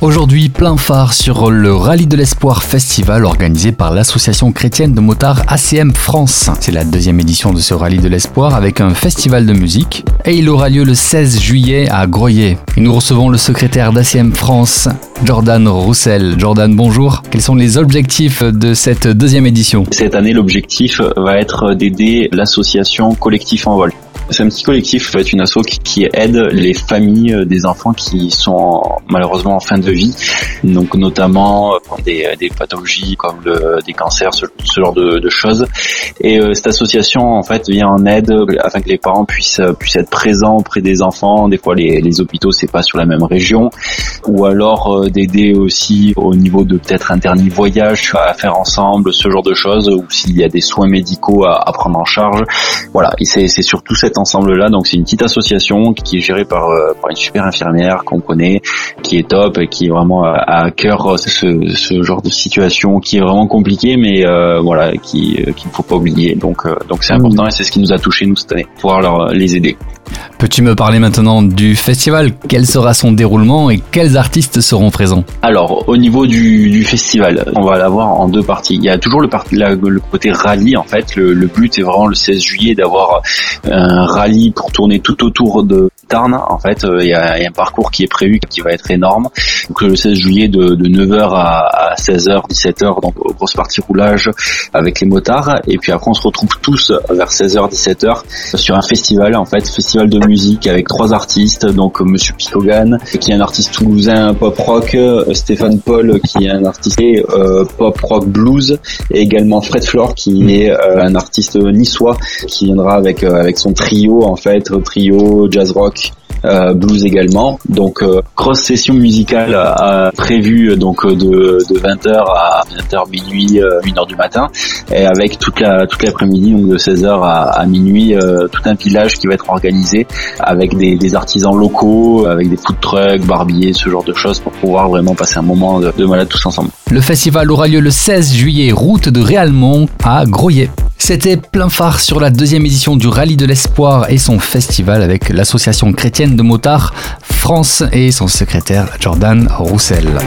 Aujourd'hui, plein phare sur le Rallye de l'Espoir Festival organisé par l'association chrétienne de motards ACM France. C'est la deuxième édition de ce Rallye de l'Espoir avec un festival de musique et il aura lieu le 16 juillet à Groyer. Nous recevons le secrétaire d'ACM France, Jordan Roussel. Jordan, bonjour. Quels sont les objectifs de cette deuxième édition? Cette année, l'objectif va être d'aider l'association Collectif en Vol. C'est un petit collectif, en fait, une asso qui, aide les familles euh, des enfants qui sont malheureusement en fin de vie, donc notamment euh, des, des pathologies comme des cancers, ce, genre de, choses. Et euh, cette association en fait vient en aide afin que les parents puissent puissent être présents auprès des enfants. Des fois, les, les hôpitaux c'est pas sur la même région, ou alors d'aider aussi au niveau de peut-être un dernier voyage à faire ensemble, ce genre de choses, ou s'il y a des soins médicaux à, à prendre en charge. Voilà, et c'est surtout cette ensemble-là. Donc c'est une petite association qui est gérée par, euh, par une super infirmière qu'on connaît, qui est top et qui est vraiment à, cœur euh, ce, ce, genre de situation qui est vraiment compliqué, mais euh, voilà, qui qu'il ne faut pas oublier. Donc donc c'est important et c'est ce qui nous a touché nous cette année, pouvoir leur les aider. Peux-tu me parler maintenant du festival? Quel sera son déroulement et quels artistes seront présents? Alors, au niveau du, festival, on va l'avoir en deux parties. Il y a toujours le, côté rallye, en fait. Le, but est vraiment le 16 juillet d'avoir un rallye pour tourner tout autour de Tarn. En fait, euh, il y, a, un parcours qui est prévu qui va être énorme. Donc, le 16 juillet de, de 9h à, à 16h, 17h, donc grosse partie roulage avec les motards. Et puis après, on se retrouve tous vers 16h, 17h sur un festival, en fait, festival de musique avec trois artistes, donc Monsieur Picogan, qui est un artiste toulousain pop rock, Stéphane Paul, qui est un artiste euh, pop rock blues, et également Fred Flore, qui est euh, un artiste niçois, qui viendra avec avec son trio en fait, trio jazz rock euh, blues également. Donc euh, grosse session musicale euh, prévue donc de, de 20h à 20h minuit, 1h du matin, et avec toute la toute l'après-midi donc de 16h à, minuit tout un village qui va être organisé avec des, des, artisans locaux, avec des food trucks, barbiers, ce genre de choses pour pouvoir vraiment passer un moment de, de malade tous ensemble. Le festival aura lieu le 16 juillet, route de Réalmont à Groyer. C'était plein phare sur la deuxième édition du Rallye de l'Espoir et son festival avec l'association chrétienne de motards France et son secrétaire Jordan Roussel.